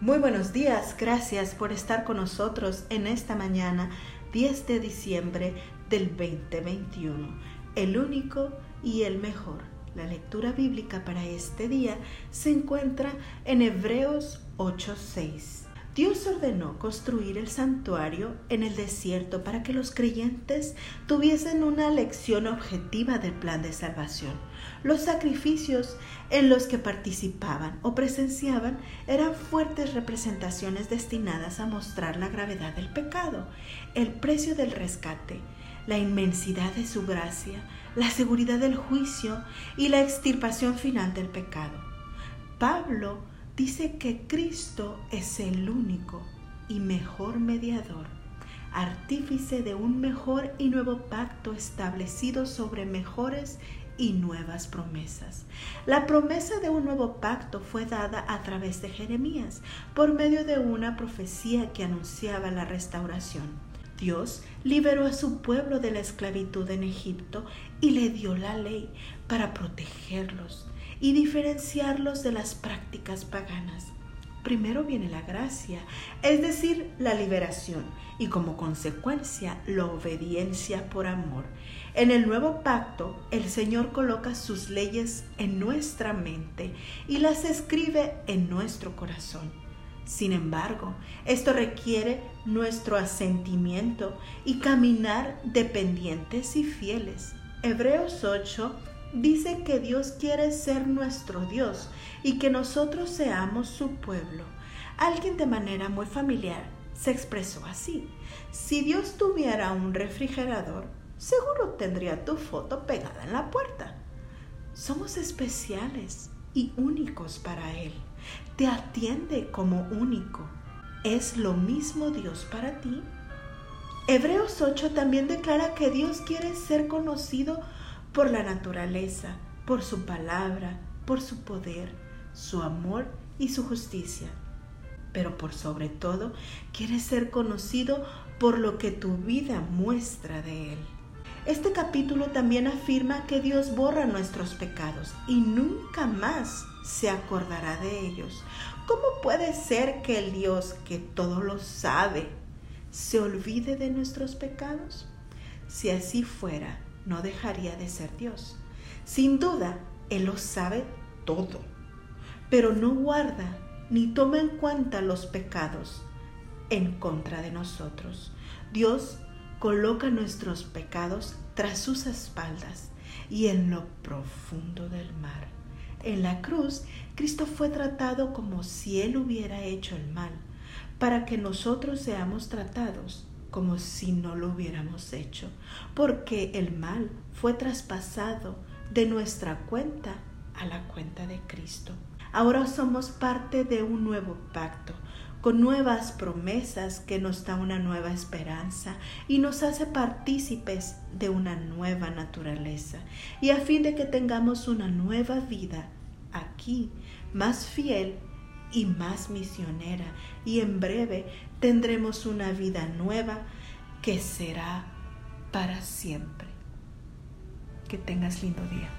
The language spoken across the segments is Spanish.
Muy buenos días, gracias por estar con nosotros en esta mañana 10 de diciembre del 2021, el único y el mejor. La lectura bíblica para este día se encuentra en Hebreos 8:6. Dios ordenó construir el santuario en el desierto para que los creyentes tuviesen una lección objetiva del plan de salvación. Los sacrificios en los que participaban o presenciaban eran fuertes representaciones destinadas a mostrar la gravedad del pecado, el precio del rescate, la inmensidad de su gracia, la seguridad del juicio y la extirpación final del pecado. Pablo dice que Cristo es el único y mejor mediador, artífice de un mejor y nuevo pacto establecido sobre mejores y nuevas promesas. La promesa de un nuevo pacto fue dada a través de Jeremías por medio de una profecía que anunciaba la restauración. Dios liberó a su pueblo de la esclavitud en Egipto y le dio la ley para protegerlos y diferenciarlos de las prácticas paganas. Primero viene la gracia, es decir, la liberación y como consecuencia la obediencia por amor. En el nuevo pacto, el Señor coloca sus leyes en nuestra mente y las escribe en nuestro corazón. Sin embargo, esto requiere nuestro asentimiento y caminar dependientes y fieles. Hebreos 8 dice que Dios quiere ser nuestro Dios y que nosotros seamos su pueblo. Alguien de manera muy familiar se expresó así. Si Dios tuviera un refrigerador, seguro tendría tu foto pegada en la puerta. Somos especiales y únicos para Él. Te atiende como único. ¿Es lo mismo Dios para ti? Hebreos 8 también declara que Dios quiere ser conocido por la naturaleza, por su palabra, por su poder, su amor y su justicia. Pero por sobre todo, quiere ser conocido por lo que tu vida muestra de Él. Este capítulo también afirma que Dios borra nuestros pecados y nunca más se acordará de ellos. ¿Cómo puede ser que el Dios que todo lo sabe se olvide de nuestros pecados? Si así fuera, no dejaría de ser Dios. Sin duda, Él lo sabe todo, pero no guarda ni toma en cuenta los pecados en contra de nosotros. Dios coloca nuestros pecados tras sus espaldas y en lo profundo del mar. En la cruz, Cristo fue tratado como si Él hubiera hecho el mal, para que nosotros seamos tratados como si no lo hubiéramos hecho, porque el mal fue traspasado de nuestra cuenta a la cuenta de Cristo. Ahora somos parte de un nuevo pacto, con nuevas promesas que nos da una nueva esperanza y nos hace partícipes de una nueva naturaleza, y a fin de que tengamos una nueva vida aquí, más fiel y más misionera, y en breve tendremos una vida nueva que será para siempre. Que tengas lindo día.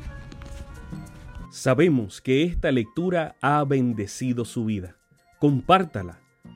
Sabemos que esta lectura ha bendecido su vida. Compártala,